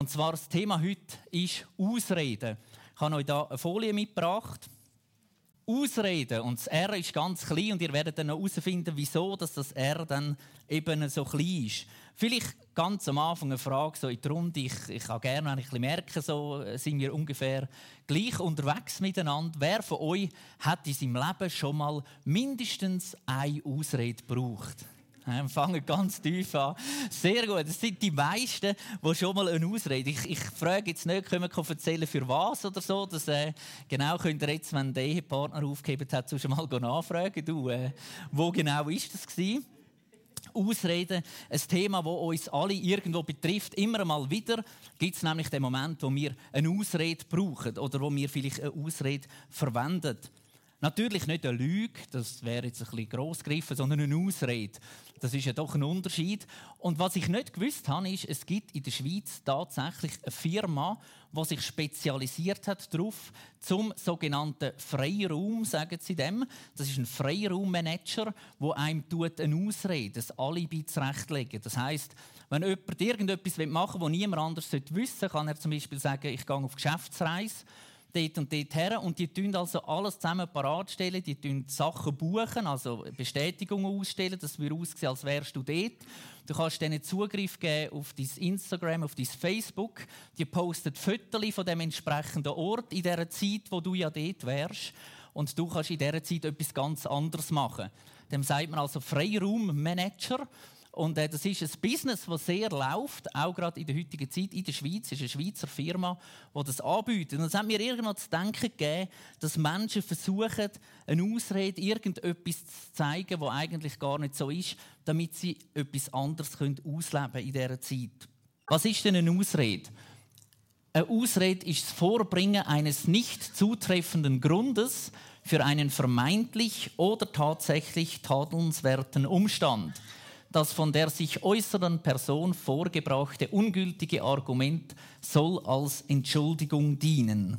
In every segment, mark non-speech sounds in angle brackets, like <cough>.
Und zwar das Thema heute ist Ausreden. Ich habe euch hier eine Folie mitgebracht. Ausreden. Und das R ist ganz klein und ihr werdet dann herausfinden, wieso dass das R dann eben so klein ist. Vielleicht ganz am Anfang eine Frage so in die Runde. Ich, ich kann gerne, wenn ich merke, so sind wir ungefähr gleich unterwegs miteinander. Wer von euch hat in seinem Leben schon mal mindestens eine Ausrede gebraucht? Wir fangen ganz tief an. Sehr gut. Das sind die meisten, die schon mal eine Ausrede. Ich, ich frage jetzt nicht, können wir erzählen, für was oder so. Das, äh, genau könnt ihr jetzt, wenn der Ehepartner aufgegeben hat, schon mal nachfragen. Du, äh, wo genau ist das gewesen? Ausreden, ein Thema, das uns alle irgendwo betrifft. Immer mal wieder gibt es nämlich den Moment, wo wir eine Ausrede brauchen oder wo wir vielleicht eine Ausrede verwenden. Natürlich nicht eine Lüge, das wäre jetzt ein bisschen gross gegriffen, sondern eine Ausrede. Das ist ja doch ein Unterschied. Und was ich nicht gewusst habe, ist, es gibt in der Schweiz tatsächlich eine Firma, die sich spezialisiert hat darauf, zum sogenannten Freiraum, sagen sie dem. Das ist ein Freiraummanager, der einem eine Ausrede, ein Alibi zurechtlegen. Das heißt, wenn jemand irgendetwas machen will, das niemand anders wissen sollte, kann er zum Beispiel sagen, ich gehe auf Geschäftsreise dort und dort her. Und die tun also alles zusammen parat. Die tun Sachen buchen, also Bestätigungen ausstellen, dass wir aussehen, als wärst du dort. Du kannst denen Zugriff geben auf dein Instagram, auf dein Facebook. Die posten Fotos von dem entsprechenden Ort in der Zeit, wo du ja dort wärst. Und du kannst in dieser Zeit etwas ganz anderes machen. Dem sagt man also Freiraummanager. Und äh, das ist ein Business, das sehr läuft, auch gerade in der heutigen Zeit in der Schweiz. Es ist eine Schweizer Firma, die das anbietet. Und es hat mir irgendwann zu denken gegeben, dass Menschen versuchen, eine Ausrede, irgendetwas zu zeigen, was eigentlich gar nicht so ist, damit sie etwas anderes können ausleben in dieser Zeit. Was ist denn eine Ausrede? Eine Ausrede ist das Vorbringen eines nicht zutreffenden Grundes für einen vermeintlich oder tatsächlich tadelnswerten Umstand das von der sich äußeren Person vorgebrachte ungültige Argument soll als Entschuldigung dienen.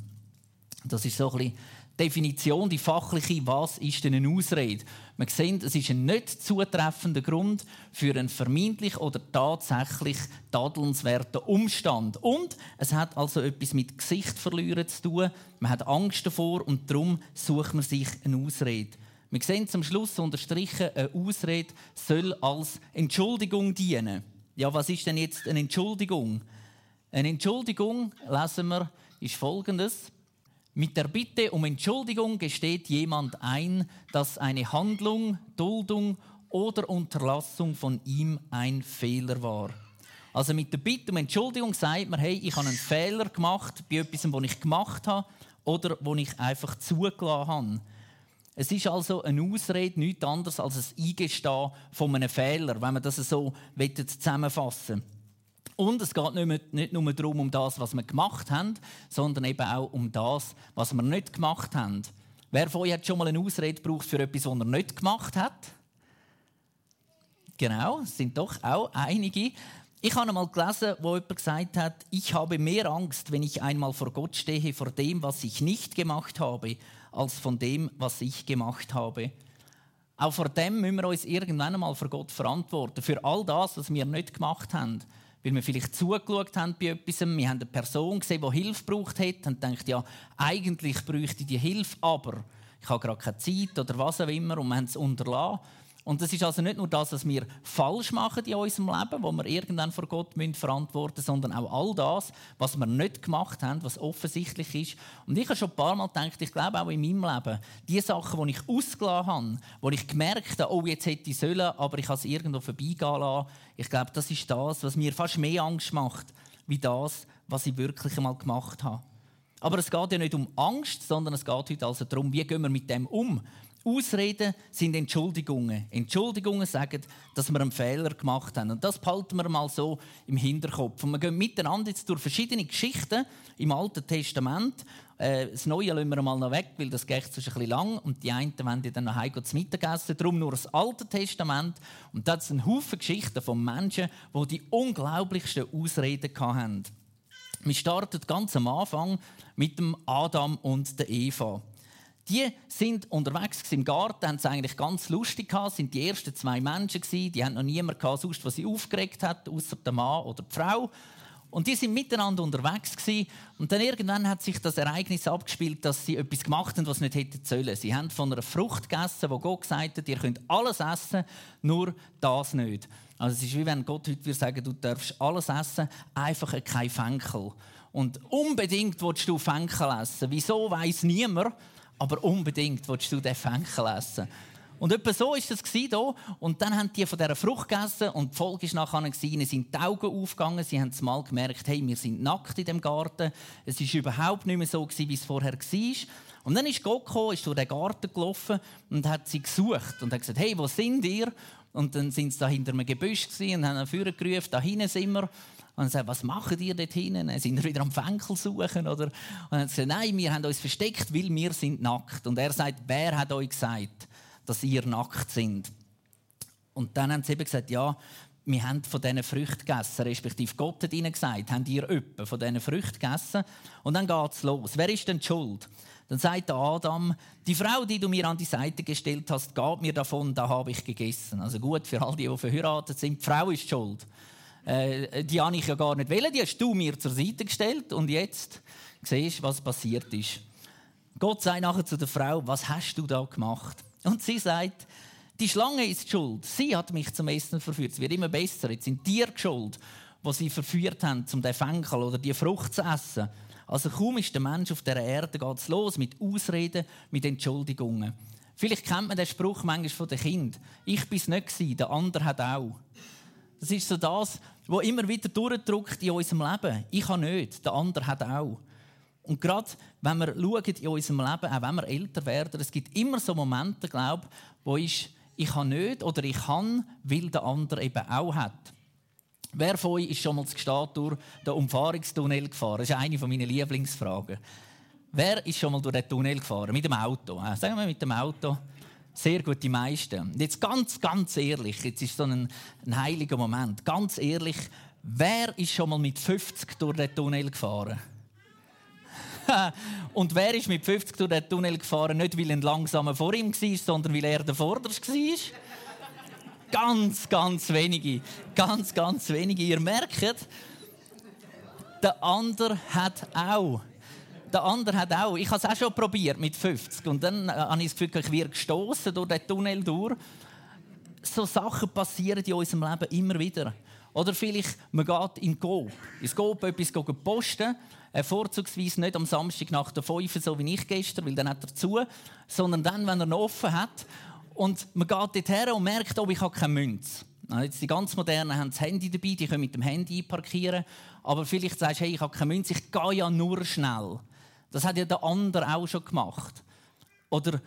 Das ist so ein bisschen Definition, die fachliche, was ist denn eine Ausrede? Man sieht, es ist ein nicht zutreffender Grund für einen vermeintlich oder tatsächlich tadelnswerten Umstand. Und es hat also etwas mit Gesicht verlieren zu tun. Man hat Angst davor und darum sucht man sich eine Ausrede. Wir sehen zum Schluss unterstrichen, eine Ausrede soll als Entschuldigung dienen. Ja, was ist denn jetzt eine Entschuldigung? Eine Entschuldigung, lesen wir, ist folgendes. Mit der Bitte um Entschuldigung gesteht jemand ein, dass eine Handlung, Duldung oder Unterlassung von ihm ein Fehler war. Also mit der Bitte um Entschuldigung sagt man, hey, ich habe einen Fehler gemacht bei etwas, was ich gemacht habe oder wo ich einfach zugelassen habe. Es ist also eine Ausrede nichts anderes als ein Eingestehen von einem Fehler, wenn man das so zusammenfassen Und es geht nicht, mehr, nicht nur darum, um das, was wir gemacht haben, sondern eben auch um das, was wir nicht gemacht haben. Wer von euch hat schon mal eine Ausrede gebraucht für etwas, was er nicht gemacht hat? Genau, es sind doch auch einige. Ich habe einmal gelesen, wo jemand gesagt hat, ich habe mehr Angst, wenn ich einmal vor Gott stehe, vor dem, was ich nicht gemacht habe, als von dem, was ich gemacht habe. Auch vor dem müssen wir uns irgendwann einmal vor Gott verantworten. Für all das, was wir nicht gemacht haben. Weil wir vielleicht zugeschaut haben bei etwas, wir haben eine Person gesehen, die Hilfe braucht hat und denkt, ja, eigentlich bräuchte die Hilfe, aber ich habe gerade keine Zeit oder was auch immer und wir haben es unterlassen. Und das ist also nicht nur das, was wir falsch machen in unserem Leben, wo wir irgendwann vor Gott müssen verantworten müssen, sondern auch all das, was wir nicht gemacht haben, was offensichtlich ist. Und ich habe schon ein paar Mal gedacht, ich glaube auch in meinem Leben, die Sachen, die ich ausgelassen habe, wo ich gemerkt habe, oh, jetzt hätte ich sollen, aber ich habe es irgendwo vorbeigehen lassen, ich glaube, das ist das, was mir fast mehr Angst macht, wie das, was ich wirklich einmal gemacht habe. Aber es geht ja nicht um Angst, sondern es geht heute also darum, wie gehen wir mit dem um. Ausreden sind Entschuldigungen. Entschuldigungen sagen, dass wir einen Fehler gemacht haben. Und das behalten wir mal so im Hinterkopf. Und wir gehen miteinander jetzt durch verschiedene Geschichten im Alten Testament. Äh, das Neue lassen wir mal noch weg, weil das geht sonst ein bisschen lang. Und die einen wollen dann noch heim zu Mittagessen. Darum nur das Alte Testament. Und das sind Haufen Geschichten von Menschen, die die unglaublichsten Ausreden hatten. Wir starten ganz am Anfang mit dem Adam und der Eva. Die sind unterwegs im Garten, haben es eigentlich ganz lustig gehabt, sind die ersten zwei Menschen gewesen, die haben noch niemand gehabt, sonst, was sie aufgeregt hat, außer der Mann oder die Frau. Und die sind miteinander unterwegs gewesen. und dann irgendwann hat sich das Ereignis abgespielt, dass sie etwas gemacht haben, was sie nicht hätten sollen. Sie haben von einer Frucht gegessen, wo Gott gesagt hat, ihr könnt alles essen, nur das nicht. Also es ist wie wenn Gott heute würde sagen, du darfst alles essen, einfach kein Fenkel. Und unbedingt willst du Fenkel essen. Wieso weiß niemand, aber unbedingt willst du den Fenkel essen. Und etwa so war das hier. Und dann haben die von dieser Frucht gegessen und die Folge ist nachher, ihnen sind die Augen aufgegangen. Sie haben mal gemerkt, hey, wir sind nackt in dem Garten. Es war überhaupt nicht mehr so, wie es vorher war. Und dann ist Gott gekommen, ist durch den Garten gelaufen und hat sie gesucht und hat gesagt, hey, wo sind ihr? Und dann sind sie da hinter einem Gebüsch und haben Führer gerufen, da hinten sind wir. Und er sagt, was macht ihr dort hinten? Sind wir wieder am Fenkel suchen? Oder? Und er sagt, nein, wir haben uns versteckt, weil wir sind nackt. Und er sagt, wer hat euch gesagt? dass ihr nackt sind. Und dann haben sie eben gesagt, ja, wir haben von diesen Früchten gegessen, respektive Gott hat ihnen gesagt, habt ihr öppe von diesen Früchten gegessen? Und dann geht es los. Wer ist denn die schuld? Dann sagt Adam, die Frau, die du mir an die Seite gestellt hast, gab mir davon, da habe ich gegessen. Also gut, für all die, die verheiratet sind, die Frau ist schuld. Äh, die habe ich ja gar nicht wählen, die hast du mir zur Seite gestellt und jetzt siehst du, was passiert ist. Gott sagt nachher zu der Frau, was hast du da gemacht? Und sie sagt, die Schlange ist schuld. Sie hat mich zum Essen verführt. Es wird immer besser. Jetzt sind die schuld, die sie verführt haben, um den Fenkel oder die Frucht zu essen. Also kaum ist der Mensch auf der Erde, geht es los mit Ausreden, mit Entschuldigungen. Vielleicht kennt man den Spruch manchmal von den Kindern. Ich bin es nicht, der andere hat auch. Das ist so das, was immer wieder durchdrückt in unserem Leben. Ich habe nicht, der andere hat auch. Und gerade wenn wir schauen in unserem Leben, auch wenn wir älter werden, es gibt immer so Momente, glaube wo ist, ich habe nicht oder ich kann, weil der andere eben auch hat. Wer von euch ist schon mal durch den Umfahrungstunnel gefahren? Das ist eine meiner Lieblingsfragen. Wer ist schon mal durch den Tunnel gefahren? Mit dem Auto? Sagen wir mit dem Auto. Sehr gut, die meisten. Jetzt ganz, ganz ehrlich, jetzt ist so ein, ein heiliger Moment. Ganz ehrlich, wer ist schon mal mit 50 durch den Tunnel gefahren? <laughs> und wer ist mit 50 durch den Tunnel gefahren? Nicht, weil ein langsamer vor ihm war, sondern weil er der Vorderste war. Ganz, ganz wenige. Ganz, ganz wenige. Ihr merkt, der andere hat auch. Der andere hat auch. Ich habe es auch schon probiert mit 50. Und dann äh, habe ich das Gefühl, ich werde gestoßen durch den Tunnel durch. So Sachen passieren in unserem Leben immer wieder. Oder vielleicht, man geht in Coop. Ins Coop etwas posten vorzugsweise nicht am Samstag nach der 5, so wie ich gestern, weil dann hat er zu, sondern dann, wenn er noch offen hat. Und man geht dorthin und merkt, oh, ich habe keine Münze. Jetzt die ganz Modernen haben das Handy dabei, die können mit dem Handy parkieren. Aber vielleicht sagst du, hey, ich habe keine Münze, ich gehe ja nur schnell. Das hat ja der andere auch schon gemacht. Oder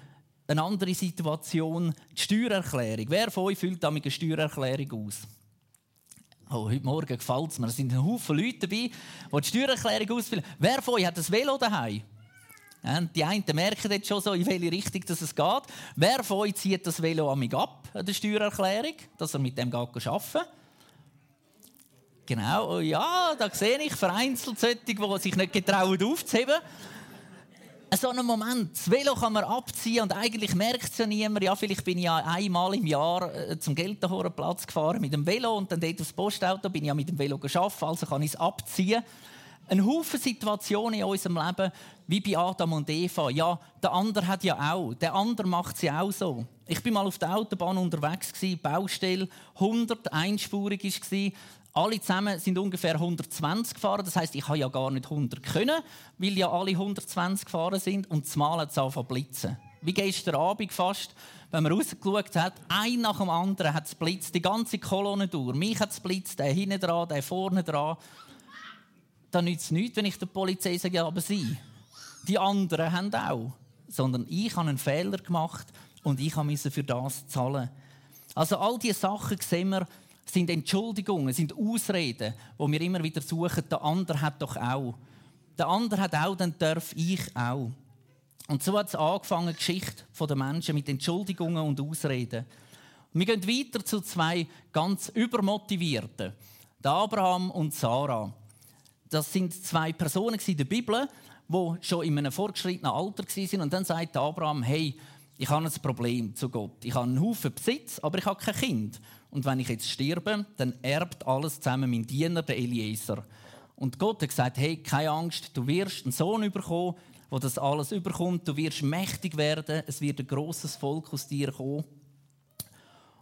eine andere Situation, die Steuererklärung. Wer von euch füllt damit eine Steuererklärung aus? Oh, heute Morgen gefällt es mir. Es sind ein Haufen Leute dabei, die die Steuererklärung ausfüllen. Wer von euch hat ein Velo daheim? Die einen merken jetzt schon so, in welche Richtung es geht. Wer von euch zieht das Velo an mich ab, an der Steuererklärung, dass er mit dem arbeiten kann? Genau, ja, da sehe ich vereinzelt solche, die sich nicht getrauen aufzuheben so einen Moment. Das Velo kann man abziehen und eigentlich merkt es ja niemand. Ja, vielleicht bin ich ja einmal im Jahr äh, zum Platz gefahren mit dem Velo und dann dort aufs Postauto bin ich ja mit dem Velo geschafft, also kann ich es abziehen. Ein Haufen Situationen in unserem Leben, wie bei Adam und Eva. Ja, der andere hat ja auch. Der andere macht sie auch so. Ich bin mal auf der Autobahn unterwegs, Baustelle, 100 einspurig war. Alle zusammen sind ungefähr 120 gefahren. Das heißt, ich habe ja gar nicht 100 können, weil ja alle 120 gefahren sind. Und zumal hat es angefangen blitzen. Wie gestern Abend fast, wenn man rausgeschaut hat, ein nach dem anderen hat es blitzt, die ganze Kolonne durch. Mich hat es blitzt, der hinten dran, der vorne dran. Da nützt es nichts, wenn ich der Polizei sage, ja, aber sie. Die anderen haben auch. Sondern ich habe einen Fehler gemacht und ich musste für das zahlen. Also all diese Sachen sehen wir, sind Entschuldigungen, sind Ausreden, wo wir immer wieder suchen, der andere hat doch auch. Der andere hat auch, dann darf ich auch. Und so hat es angefangen, die Geschichte der Menschen mit Entschuldigungen und Ausreden. Wir gehen weiter zu zwei ganz übermotivierten, der Abraham und Sarah. Das sind zwei Personen in der Bibel, die schon in einem fortgeschrittenen Alter waren. Und dann sagt Abraham, hey, ich habe ein Problem zu Gott. Ich habe einen Haufen Besitz, aber ich habe kein Kind. Und wenn ich jetzt sterbe, dann erbt alles zusammen mein Diener, der Eliezer. Und Gott hat gesagt, hey, keine Angst, du wirst einen Sohn bekommen, wo das alles überkommt. Du wirst mächtig werden, es wird ein großes Volk aus dir kommen.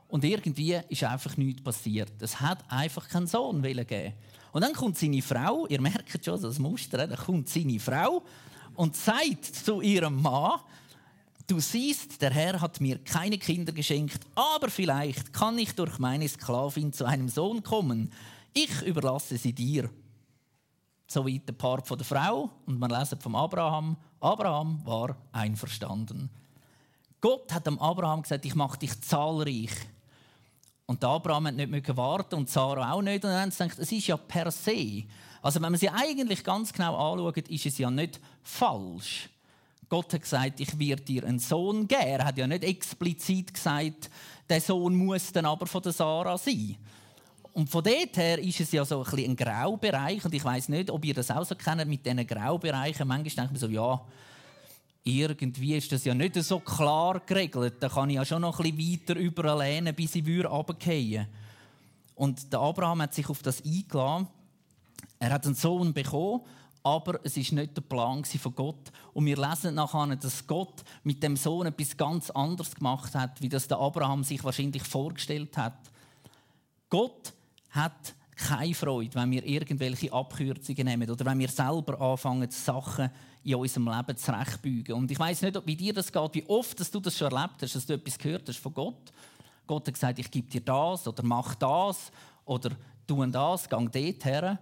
Und irgendwie ist einfach nichts passiert. Es hat einfach keinen Sohn geben. Und dann kommt seine Frau, ihr merkt schon das Muster, dann kommt seine Frau und sagt zu ihrem Mann, Du siehst, der Herr hat mir keine Kinder geschenkt, aber vielleicht kann ich durch meine Sklavin zu einem Sohn kommen. Ich überlasse sie dir. Soweit der Part von der Frau und man lesen vom Abraham. Abraham war einverstanden. Gott hat dem Abraham gesagt, ich mache dich zahlreich. Und Abraham hat nicht warten und Sarah auch nicht. Und dann haben sie gedacht, es ist ja per se. Also wenn man sie eigentlich ganz genau anschaut, ist es ja nicht falsch. Gott hat gesagt, ich werde dir einen Sohn geben. Er hat ja nicht explizit gesagt, der Sohn muss dann aber von der Sarah sein. Und von dort her ist es ja so ein, bisschen ein Graubereich. Und ich weiß nicht, ob ihr das auch so kennt mit diesen Graubereichen. Manchmal denkt man so, ja, irgendwie ist das ja nicht so klar geregelt. Da kann ich ja schon noch ein bisschen weiter überall lehnen, bis ich runterfallen Und der Abraham hat sich auf das eingeladen. Er hat einen Sohn bekommen aber es ist nicht der Plan von Gott. Und wir lesen nachher, dass Gott mit dem Sohn etwas ganz anderes gemacht hat, wie das der Abraham sich wahrscheinlich vorgestellt hat. Gott hat keine Freude, wenn wir irgendwelche Abkürzungen nehmen oder wenn wir selber anfangen, Sachen in unserem Leben zurechtbügen. Und ich weiß nicht, wie dir das geht, wie oft dass du das schon erlebt hast, dass du etwas gehört hast von Gott. Gott hat gesagt, ich gebe dir das oder mach das oder tu das, gang dort her.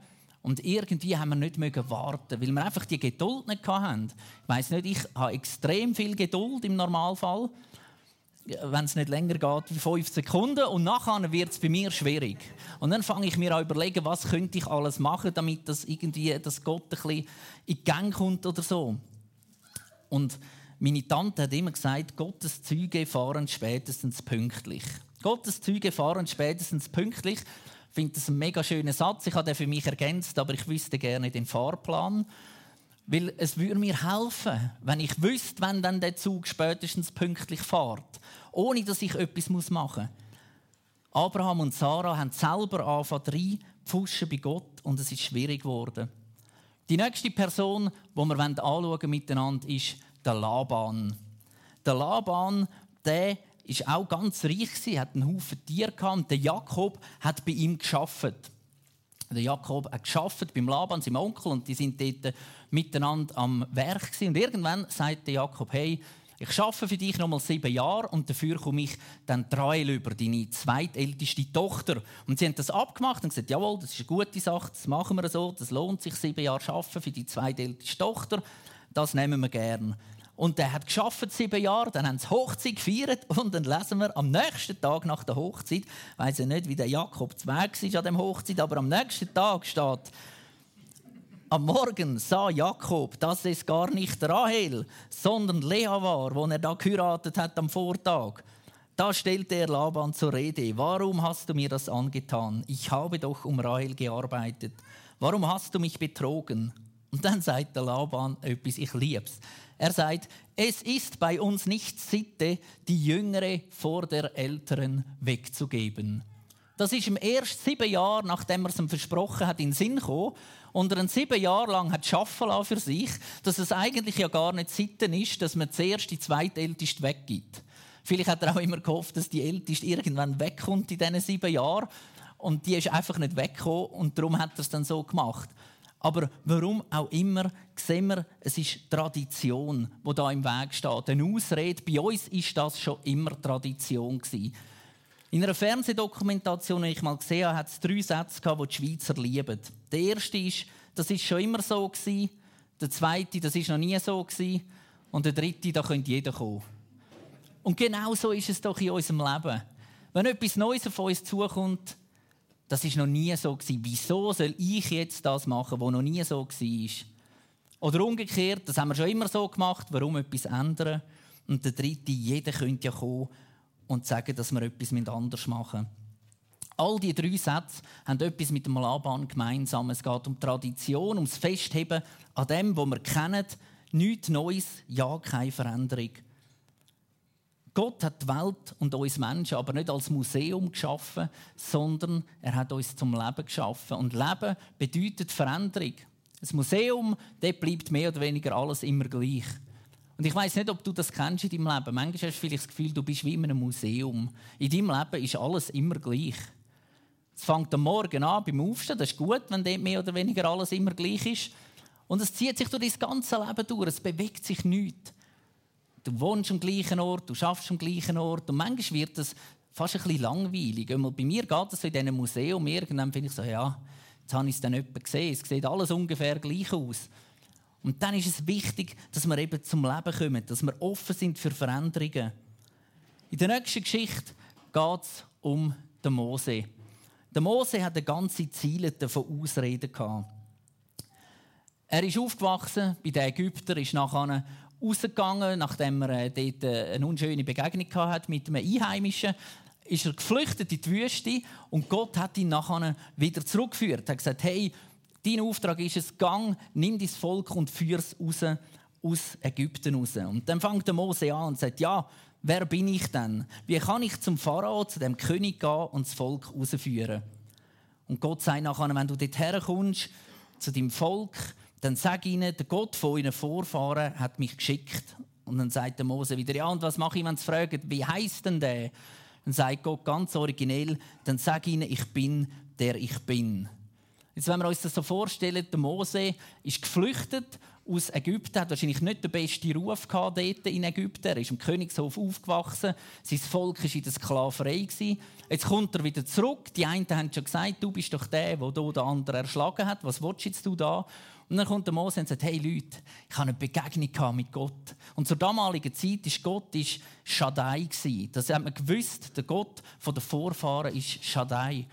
Und irgendwie haben wir nicht warten, weil wir einfach die Geduld nicht hatten. Ich weiß nicht, ich habe extrem viel Geduld im Normalfall, wenn es nicht länger geht wie fünf Sekunden. Und nachher wird es bei mir schwierig. Und dann fange ich mir an überlegen, was könnte ich alles machen, damit das irgendwie, dass Gott ein bisschen in die Gang kommt oder so. Und meine Tante hat immer gesagt, Gottes Züge fahren spätestens pünktlich. Gottes Züge fahren spätestens pünktlich. Ich finde das einen mega schönen Satz. Ich habe den für mich ergänzt, aber ich wüsste gerne den Fahrplan. Weil es würde mir helfen, wenn ich wüsste, wenn dann der Zug spätestens pünktlich fährt, ohne dass ich etwas machen muss. Abraham und Sarah haben selber angefangen reinpfuschen bei Gott und es ist schwierig geworden. Die nächste Person, die wir anschauen miteinander, ist der Laban. Der Laban, der ist auch ganz reich gewesen, hat einen Haufen Tiere gehabt. Der Jakob hat bei ihm geschafft. Der Jakob hat geschafft beim Laban, seinem Onkel, und die sind dort miteinander am Werk gewesen. Und irgendwann sagt der Jakob: Hey, ich schaffe für dich noch mal sieben Jahre und dafür komme ich dann drei über deine zweitälteste Tochter. Und sie haben das abgemacht und gesagt: Jawohl, das ist eine gute Sache, das machen wir so, das lohnt sich sieben Jahre schaffen für die zweitälteste Tochter. Das nehmen wir gern. Und der hat geschafft sieben Jahre, dann haben sie Hochzeit gefeiert und dann lesen wir am nächsten Tag nach der Hochzeit, ich weiß ja nicht, wie der Jakob Weg war an dem Hochzeit, aber am nächsten Tag steht, am Morgen sah Jakob, dass es gar nicht Rahel, sondern Lea war, wo er da geheiratet hat am Vortag. Da stellte er Laban zur Rede. Warum hast du mir das angetan? Ich habe doch um Rahel gearbeitet. Warum hast du mich betrogen? Und dann sagt der Laban etwas, ich lieb's. Er sagt, es ist bei uns nicht Sitte, die Jüngere vor der Älteren wegzugeben. Das ist im ersten sieben Jahren, nachdem er es ihm versprochen hat, in den Sinn gekommen. Und er sieben Jahre lang hat schaffen für sich, dass es eigentlich ja gar nicht Sitten ist, dass man zuerst die zweitälteste weggibt. Vielleicht hat er auch immer gehofft, dass die Älteste irgendwann wegkommt in diesen sieben Jahren. Und die ist einfach nicht weggekommen und darum hat er es dann so gemacht. Aber warum auch immer, sehen wir, es ist Tradition, die da im Weg steht. Eine Ausrede, bei uns ist das schon immer Tradition. Gewesen. In einer Fernsehdokumentation, die ich mal gesehen habe, hat es drei Sätze, die die Schweizer lieben. Der erste ist, das ist schon immer so. Gewesen. Der zweite, das ist noch nie so. Gewesen. Und der dritte, da könnte jeder kommen. Und genau so ist es doch in unserem Leben. Wenn etwas Neues auf uns zukommt, das ist noch nie so gewesen. Wieso soll ich jetzt das machen, was noch nie so war? Oder umgekehrt, das haben wir schon immer so gemacht. Warum etwas ändern? Und der dritte, jeder könnte ja kommen und sagen, dass wir etwas anders machen. All diese drei Sätze haben etwas mit dem Laban gemeinsam. Es geht um Tradition, ums Festheben an dem, was wir kennen. Nichts Neues, ja, keine Veränderung. Gott hat die Welt und uns Menschen aber nicht als Museum geschaffen, sondern er hat uns zum Leben geschaffen. Und Leben bedeutet Veränderung. Ein Museum, dort bleibt mehr oder weniger alles immer gleich. Und ich weiß nicht, ob du das kennst in deinem Leben. Manchmal hast du vielleicht das Gefühl, du bist wie in einem Museum. In deinem Leben ist alles immer gleich. Es fängt am Morgen an beim Aufstehen. Das ist gut, wenn dort mehr oder weniger alles immer gleich ist. Und es zieht sich durch dein ganze Leben durch. Es bewegt sich nichts. Du wohnst am gleichen Ort, du schaffst am gleichen Ort. Und manchmal wird es fast ein bisschen langweilig. Bei mir geht es so in diesem Museum. Irgendwann finde ich so, ja, jetzt habe ich es dann jemand gesehen. Es sieht alles ungefähr gleich aus. Und dann ist es wichtig, dass wir eben zum Leben kommen, dass wir offen sind für Veränderungen. In der nächsten Geschichte geht es um den Mose. Der Mose hat eine ganze Ziele von Ausreden Er ist aufgewachsen bei den Ägyptern, ist nachher rausgegangen, nachdem er äh, dort äh, eine unschöne Begegnung hat mit einem Einheimischen, ist er geflüchtet in die Wüste und Gott hat ihn nachher wieder zurückgeführt. Er hat gesagt, hey, dein Auftrag ist es, gang, nimm dein Volk und führ es raus aus Ägypten raus. Und dann fängt der Mose an und sagt, ja, wer bin ich denn? Wie kann ich zum Pharao, zu dem König gehen und das Volk rausführen? Und Gott sagt nachher, wenn du dort herkommst, zu deinem Volk, dann sag ihnen, der Gott von euren Vorfahren hat mich geschickt. Und dann sagt der Mose wieder, ja, und was mache ich, wenn sie fragen, wie heißt denn der? Dann sagt Gott ganz originell, dann sag ihnen, ich bin der ich bin. Jetzt, wenn wir uns das so vorstellen, der Mose ist geflüchtet aus Ägypten, hat wahrscheinlich nicht den besten Ruf gehabt dort in Ägypten. Er ist im Königshof aufgewachsen, sein Volk war in der Sklaverei. Jetzt kommt er wieder zurück. Die einen haben schon gesagt, du bist doch der, der hier den anderen erschlagen hat. Was willst du da? Und dann kommt der Mose und sagt, hey Leute, ich habe eine Begegnung mit Gott. Und zur damaligen Zeit war Gott ist Shaddai. Das hat man gewusst, der Gott der Vorfahren ist Shaddai.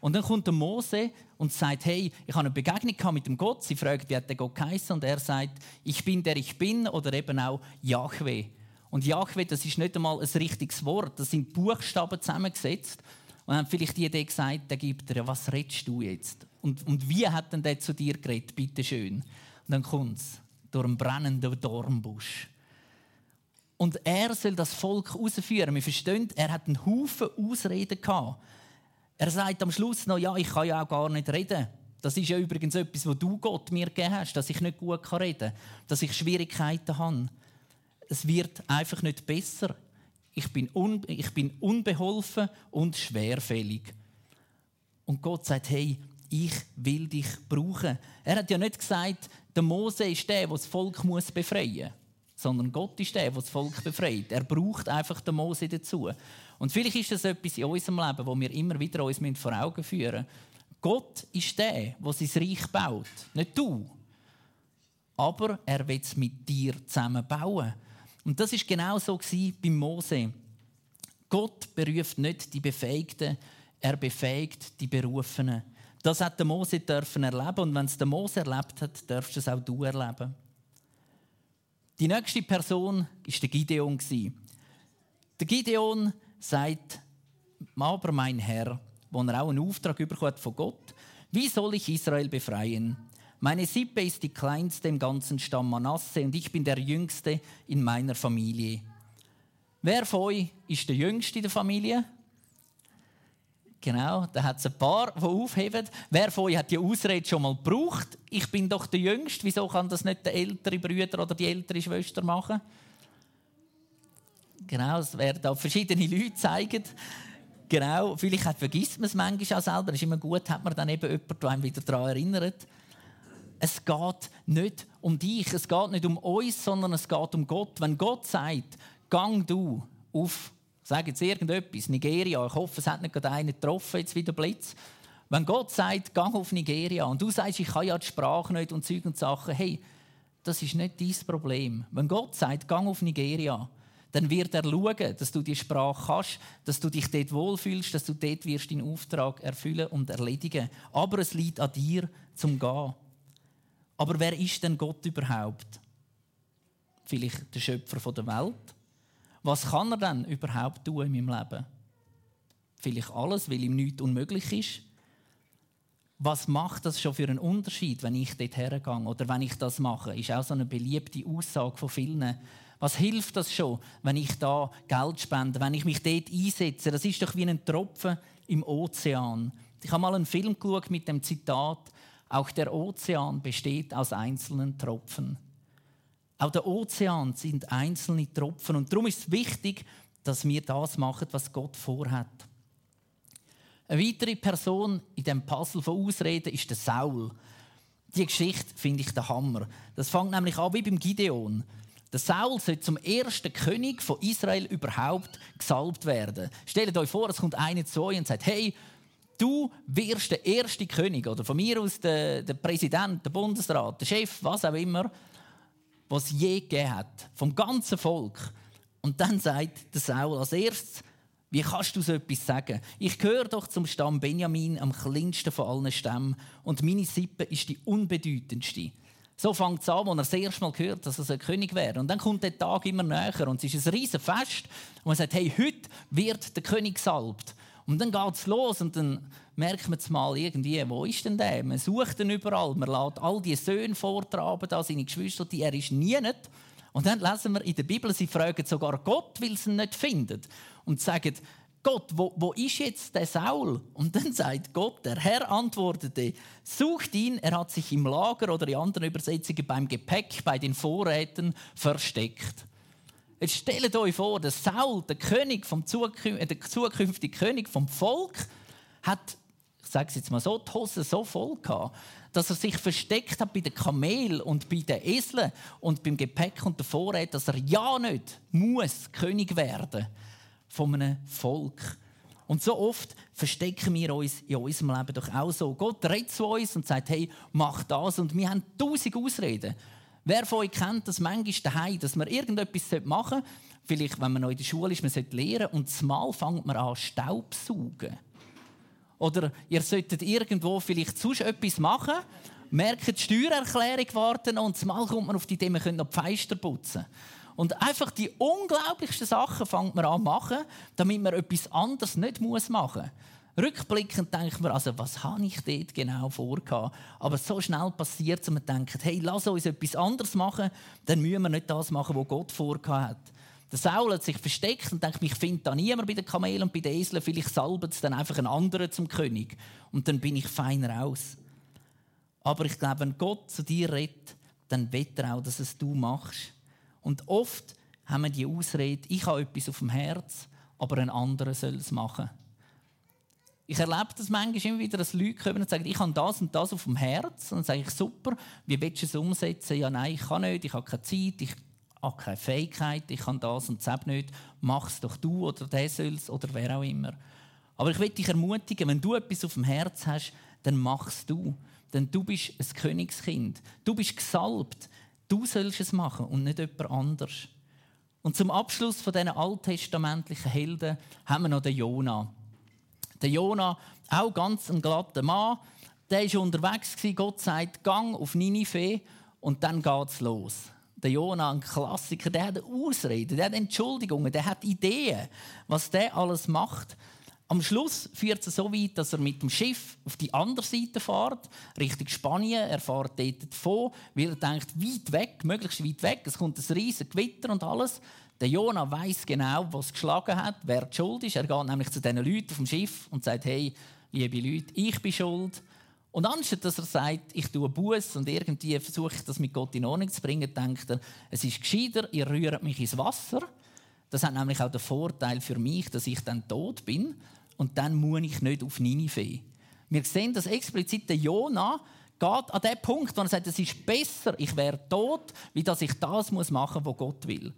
Und dann kommt der Mose und sagt, hey, ich habe eine Begegnung mit dem Gott. Sie fragen, wie hat der Gott geheißen? Und er sagt, ich bin der ich bin oder eben auch Yahweh. Und Yahweh, das ist nicht einmal ein richtiges Wort, das sind Buchstaben zusammengesetzt. Und dann haben vielleicht die Idee gesagt, der gibt dir, was redest du jetzt? Und, und wie hat denn der zu dir geredet? Bitte schön. Und dann kommt es durch einen brennenden Dornbusch. Und er soll das Volk rausführen. Wir verstehen, er hat einen Haufen Ausreden gehabt. Er sagt am Schluss noch, ja, ich kann ja auch gar nicht reden. Das ist ja übrigens etwas, was du Gott mir gegeben hast, dass ich nicht gut reden kann, dass ich Schwierigkeiten habe. Es wird einfach nicht besser. Ich bin, ich bin unbeholfen und schwerfällig. Und Gott sagt, hey, ich will dich brauchen. Er hat ja nicht gesagt, der Mose ist der, der das Volk muss befreien muss, sondern Gott ist der, der das Volk befreit. Er braucht einfach den Mose dazu. Und vielleicht ist das etwas in unserem Leben, wo wir immer wieder uns vor Augen führen müssen. Gott ist der, der sein Reich baut, nicht du. Aber er will es mit dir zusammen bauen. Und das ist genau so bei Mose. Gott beruft nicht die Befähigten, er befähigt die Berufenen. Das hat der Mose dürfen erleben und wenn es der Mose erlebt hat, darfst du es auch du erleben. Die nächste Person ist der Gideon. Der Gideon sagt aber mein Herr, wo er auch einen Auftrag bekommt von Gott, wie soll ich Israel befreien? Meine Sippe ist die kleinste im ganzen Stamm Manasse und ich bin der Jüngste in meiner Familie. Wer von euch ist der Jüngste in der Familie? Genau, da hat es ein paar, die aufheben. Wer von euch hat die Ausrede schon mal gebraucht? Ich bin doch der Jüngste, wieso kann das nicht der ältere Bruder oder die ältere Schwester machen? Genau, es werden auch verschiedene Leute zeigen. Genau, vielleicht vergisst man es manchmal auch selber. Es ist immer gut, hat man dann eben jemanden, der einem wieder daran erinnert. Es geht nicht um dich, es geht nicht um uns, sondern es geht um Gott. Wenn Gott sagt, gang du auf, sag jetzt irgendetwas, Nigeria, ich hoffe, es hat nicht gerade einen getroffen, jetzt wieder Blitz. Wenn Gott sagt, gang auf Nigeria und du sagst, ich kann ja die Sprache nicht und Zeug und Sachen, hey, das ist nicht dein Problem. Wenn Gott sagt, gang auf Nigeria, dann wird er schauen, dass du die Sprache kannst, dass du dich dort wohlfühlst, dass du dort wirst deinen Auftrag erfüllen und erledigen. Aber es liegt an dir zum Gehen. Aber wer ist denn Gott überhaupt? Vielleicht der Schöpfer der Welt? Was kann er denn überhaupt tun in meinem Leben? Vielleicht alles, weil ihm nichts unmöglich ist. Was macht das schon für einen Unterschied, wenn ich dort hergehe oder wenn ich das mache? Ist auch so eine beliebte Aussage von vielen Was hilft das schon, wenn ich da Geld spende, wenn ich mich dort einsetze? Das ist doch wie ein Tropfen im Ozean. Ich habe mal einen Film geschaut mit dem Zitat: Auch der Ozean besteht aus einzelnen Tropfen. Auch der Ozean sind einzelne Tropfen und darum ist es wichtig, dass wir das machen, was Gott vorhat. Eine weitere Person in dem Puzzle von Ausreden ist der Saul. Die Geschichte finde ich der Hammer. Das fängt nämlich an wie beim Gideon. Der Saul soll zum ersten König von Israel überhaupt gesalbt werden. Stellt euch vor, es kommt einer zu euch und sagt: Hey, du wirst der erste König oder von mir aus der, der Präsident, der Bundesrat, der Chef, was auch immer, was es je gegeben hat, vom ganzen Volk. Und dann sagt der Saul als erstes: Wie kannst du so etwas sagen? Ich gehöre doch zum Stamm Benjamin, am kleinsten von allen Stämmen, und meine Sippe ist die unbedeutendste. So fängt es an, als er das erste Mal gehört, dass er ein König wäre. Und dann kommt der Tag immer näher und es ist ein riesiges Fest. Und man sagt, hey, heute wird der König gesalbt. Und dann geht es los und dann merkt man mal irgendwie, wo ist denn der? Man sucht ihn überall, man lässt all die Söhne vortraben, da seine Geschwister, die er ist nie nicht. Und dann lesen wir in der Bibel, sie fragen sogar Gott, weil sie ihn nicht finden. Und sagen, Gott, wo, wo ist jetzt der Saul? Und dann <laughs> sagt Gott, der Herr antwortete, sucht ihn, er hat sich im Lager oder in anderen Übersetzungen beim Gepäck, bei den Vorräten versteckt. Jetzt stellt euch vor, der Saul, der König vom Zukün äh, der zukünftige König vom Volk, hat, ich sage es jetzt mal so, die Hose so voll gehabt, dass er sich versteckt hat bei den Kamel und bei den Eseln und beim Gepäck und den Vorräten, dass er ja nicht muss König werden von einem Volk. Und so oft verstecken wir uns in unserem Leben doch auch so. Gott redet zu uns und sagt, hey, mach das. Und wir haben tausend Ausreden. Wer von euch kennt das manchmal daheim, dass man irgendetwas machen sollte? Vielleicht, wenn man noch in der Schule ist, man sollte lernen und zumal fängt man an, Staubsaugen. Oder ihr solltet irgendwo vielleicht sonst etwas machen, merkt die Steuererklärung warten und zumal kommt man auf die Idee, man könnte noch die Fenster putzen. Und einfach die unglaublichsten Sachen fängt man an machen, damit man etwas anderes nicht machen muss. Rückblickend denkt man, also, was habe ich dort genau vorgehabt? Aber so schnell passiert es, und man denkt, hey, lass uns etwas anderes machen, dann müssen wir nicht das machen, was Gott vorgehabt hat. Der Saul hat sich versteckt und denkt, ich finde da niemand bei den Kamelen und bei den Eseln, vielleicht salbt es dann einfach einen anderen zum König. Und dann bin ich feiner aus. Aber ich glaube, wenn Gott zu dir redet, dann wird er auch, dass es du machst. Und oft haben wir die Ausrede, ich habe etwas auf dem Herz, aber ein anderer soll es machen. Ich erlebe das manchmal immer wieder, dass Leute kommen und sagen, ich habe das und das auf dem Herz. Und dann sage ich, super, wie willst du es umsetzen? Ja, nein, ich kann nicht, ich habe keine Zeit, ich habe keine Fähigkeit, ich kann das und das nicht. Mach es doch du oder der soll es oder wer auch immer. Aber ich will dich ermutigen, wenn du etwas auf dem Herz hast, dann machst du. Denn du bist ein Königskind. Du bist gesalbt. Du sollst es machen und nicht jemand anders. Und zum Abschluss von diesen alttestamentlichen Helden haben wir noch den Jona. Der Jona, auch ganz ein glatter Mann, der war unterwegs. Gott sagt, gang auf Ninive und dann geht's los. Der Jona, ein Klassiker, der hat Ausreden, der hat Entschuldigungen, der hat Ideen, was der alles macht. Am Schluss führt es so weit, dass er mit dem Schiff auf die andere Seite fährt, Richtung Spanien. Er fährt dort davon, weil er denkt, weit weg, möglichst weit weg. Es kommt ein riesiges Gewitter und alles. Der Jonah weiß genau, was geschlagen hat, wer die schuld ist. Er geht nämlich zu diesen Leuten auf dem Schiff und sagt: Hey, liebe Leute, ich bin schuld. Und anstatt dass er sagt, ich tue Buß und irgendwie versuche ich das mit Gott in Ordnung zu bringen, denkt er, es ist gescheiter, ihr rührt mich ins Wasser. Das hat nämlich auch den Vorteil für mich, dass ich dann tot bin und dann muss ich nicht auf Ninive. Wir sehen, dass explizit der Jona geht an den Punkt, wo er sagt, es ist besser, ich wäre tot, wie dass ich das machen muss, was Gott will.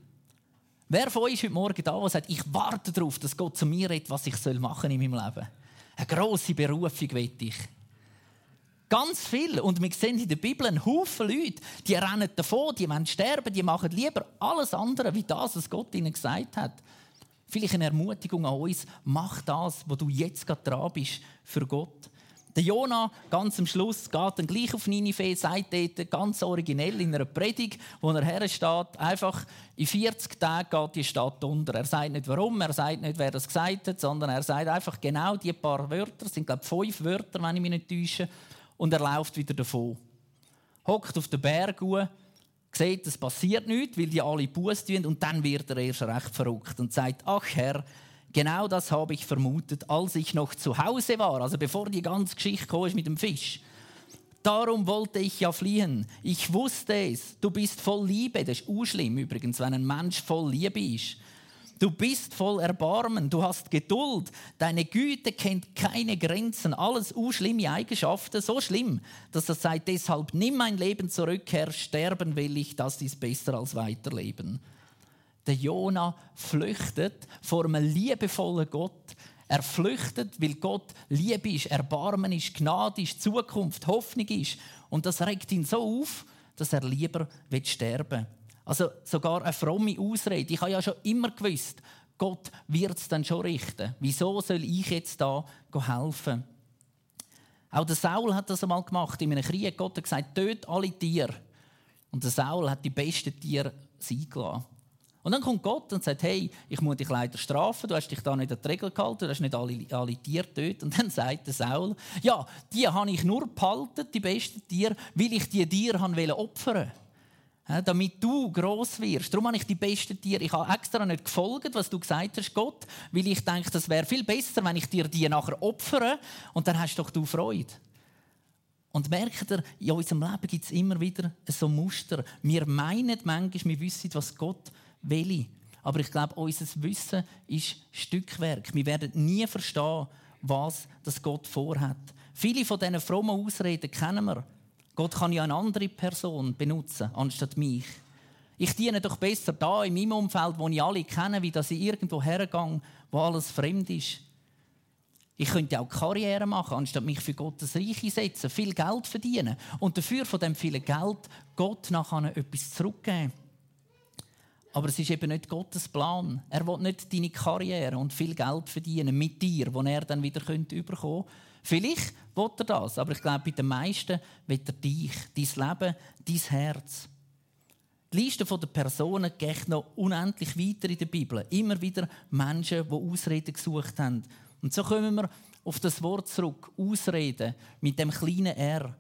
Wer von euch ist heute Morgen da, der sagt, ich warte darauf, dass Gott zu mir redet, was ich machen in meinem Leben? Eine grosse Berufung will ich. Ganz viel. Und wir sehen in der Bibel einen Haufen Leute, die rennen davon, die wollen sterben, die machen lieber alles andere, wie das, was Gott ihnen gesagt hat. Vielleicht eine Ermutigung an uns, mach das, wo du jetzt gerade dran bist, für Gott. Der Jona, ganz am Schluss, geht dann gleich auf Ninive, sagt dort ganz originell in einer Predigt, wo er hersteht, einfach in 40 Tagen geht die Stadt unter. Er sagt nicht warum, er sagt nicht, wer das gesagt hat, sondern er sagt einfach genau die paar Wörter, es sind glaube ich fünf Wörter, wenn ich mich nicht täusche, und er läuft wieder davon. Hockt auf den Berg, sieht, es passiert nichts, weil die alle Buß tun und dann wird er erst recht verrückt und sagt, ach Herr, genau das habe ich vermutet, als ich noch zu Hause war, also bevor die ganze Geschichte kam mit dem Fisch. Darum wollte ich ja fliehen. Ich wusste es. Du bist voll Liebe. Das ist schlimm übrigens, wenn ein Mensch voll Liebe ist. Du bist voll Erbarmen, du hast Geduld, deine Güte kennt keine Grenzen, alles schlimme Eigenschaften, so schlimm, dass er sagt, deshalb nimm mein Leben zurück, Herr, sterben will ich, das ist besser als weiterleben. Der Jona flüchtet vor einem liebevollen Gott. Er flüchtet, weil Gott Liebe ist, Erbarmen ist, Gnade ist, Zukunft, Hoffnung ist. Und das regt ihn so auf, dass er lieber sterben will. Also sogar eine fromme Ausrede. Ich habe ja schon immer gewusst, Gott wird es dann schon richten. Wieso soll ich jetzt da helfen? Auch der Saul hat das einmal gemacht. In einem Krieg Gott hat gesagt, tötet alle Tiere. Und der Saul hat die besten Tiere sein. Und dann kommt Gott und sagt, hey, ich muss dich leider strafen, du hast dich da nicht an die Regel gehalten, du hast nicht alle, alle Tiere getötet. Und dann <laughs> sagt der Saul, ja, die habe ich nur behalten, die besten Tiere, weil ich die Tiere opfern wollte damit du groß wirst. Darum habe ich die besten Tiere. Ich habe extra nicht gefolgt, was du gesagt hast, Gott, weil ich denke, das wäre viel besser, wenn ich dir die nachher opfere und dann hast doch du Freude. Und merkt ihr, in unserem Leben gibt es immer wieder so Muster. Wir meinen manchmal, wir wissen, was Gott will. Aber ich glaube, unser Wissen ist Stückwerk. Wir werden nie verstehen, was das Gott vorhat. Viele von diesen frommen Ausreden kennen wir. Gott kann ja eine andere Person benutzen, anstatt mich. Ich diene doch besser da in meinem Umfeld, wo ich alle kenne, wie dass ich irgendwo hergehe, wo alles fremd ist. Ich könnte auch Karriere machen, anstatt mich für Gottes Reich einsetzen, viel Geld verdienen und dafür von dem vielen Geld Gott nachher etwas zurückgeben. Aber es ist eben nicht Gottes Plan. Er will nicht deine Karriere und viel Geld verdienen mit dir, wo er dann wieder könnte überkommen. Vielleicht will er das, aber ich glaube, bei den meisten will er dich, dein Leben, dein Herz. Die Liste der Personen geht noch unendlich weiter in der Bibel. Immer wieder Menschen, die Ausreden gesucht haben. Und so kommen wir auf das Wort zurück, Ausreden, mit dem kleinen R.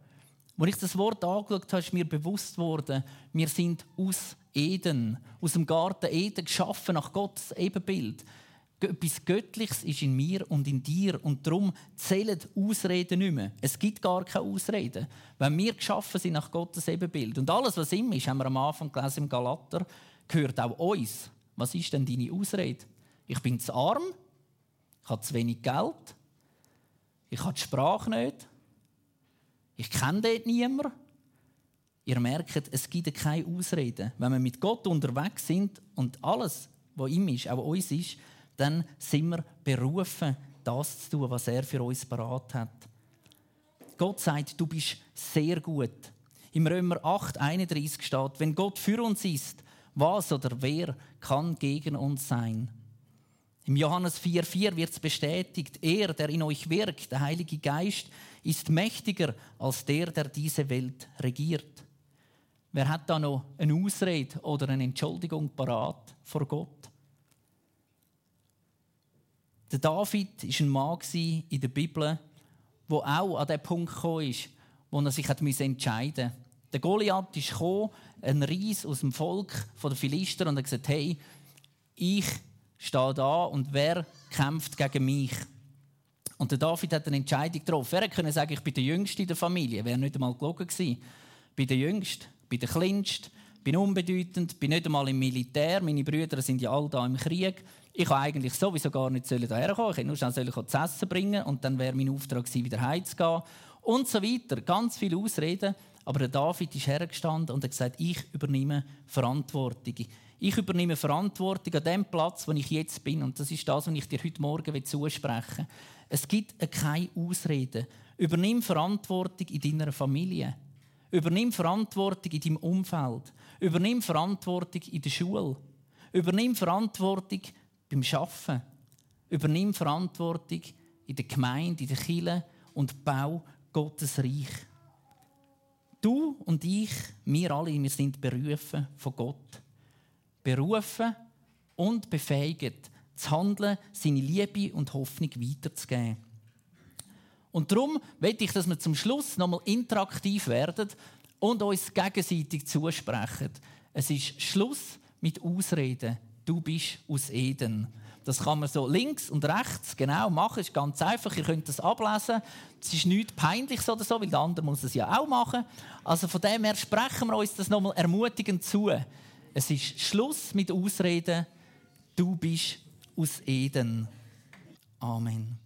Als ich das Wort angeschaut habe, ist mir bewusst worden, wir sind aus Eden, aus dem Garten Eden geschaffen nach Gottes Ebenbild. Etwas Göttliches ist in mir und in dir und darum zählen Ausreden nicht mehr. Es gibt gar keine Ausreden. Wenn wir geschaffen sind nach Gottes Ebenbild und alles, was ihm ist, haben wir am Anfang gelesen im Galater, gehört auch uns. Was ist denn deine Ausrede? Ich bin zu arm, ich habe zu wenig Geld, ich habe die Sprache nicht, ich kenne dort niemanden. Ihr merkt, es gibt keine Ausreden. Wenn wir mit Gott unterwegs sind und alles, was ihm ist, auch uns ist, dann sind wir berufen, das zu tun, was er für uns parat hat. Gott sagt, du bist sehr gut. Im Römer 8, 31 steht, wenn Gott für uns ist, was oder wer kann gegen uns sein? Im Johannes 4,4 wird es bestätigt, er, der in euch wirkt, der Heilige Geist, ist mächtiger als der, der diese Welt regiert. Wer hat da noch eine Ausrede oder eine Entschuldigung parat vor Gott? Der David war ein Mann in der Bibel, der auch an den Punkt ist, wo er sich entscheiden musste. Der Goliath ist gekommen, ein Ries aus dem Volk der Philister, und er gesagt: Hey, ich stehe da und wer kämpft gegen mich? Und der David hat eine Entscheidung getroffen. Er konnte sagen, ich bin der Jüngste in der Familie. Wäre nicht einmal gelogen gewesen. Ich bin der Jüngste bin der Kleinste, bin unbedeutend, bin nicht einmal im Militär. Meine Brüder sind ja alle da im Krieg. Ich kann eigentlich sowieso gar nicht hierher kommen. Ich hätte nur schnell zu essen bringen und dann wäre mein Auftrag gewesen, wieder heimzugehen. Und so weiter. Ganz viele Ausreden. Aber der David ist hergestanden und hat gesagt, ich übernehme Verantwortung. Ich übernehme Verantwortung an dem Platz, wo ich jetzt bin. Und das ist das, was ich dir heute Morgen zusprechen will. Es gibt keine Ausreden. Übernimm Verantwortung in deiner Familie. Übernimm Verantwortung in deinem Umfeld. Übernimm Verantwortung in der Schule. Übernimm Verantwortung beim Schaffen. Übernimm Verantwortung in der Gemeinde, in der Kirche und bau Gottes Reich. Du und ich, wir alle, wir sind berufen von Gott. Berufen und befähigt, zu handeln, seine Liebe und Hoffnung weiterzugeben. Und darum möchte ich, dass wir zum Schluss nochmal interaktiv werden und uns gegenseitig zusprechen. Es ist Schluss mit Ausreden. Du bist aus Eden. Das kann man so links und rechts genau machen. Ist ganz einfach. Ihr könnt das ablesen. Es ist nichts Peinliches oder so, weil der andere muss es ja auch machen. Also von dem her sprechen wir uns das nochmal ermutigend zu. Es ist Schluss mit Ausreden. Du bist aus Eden. Amen.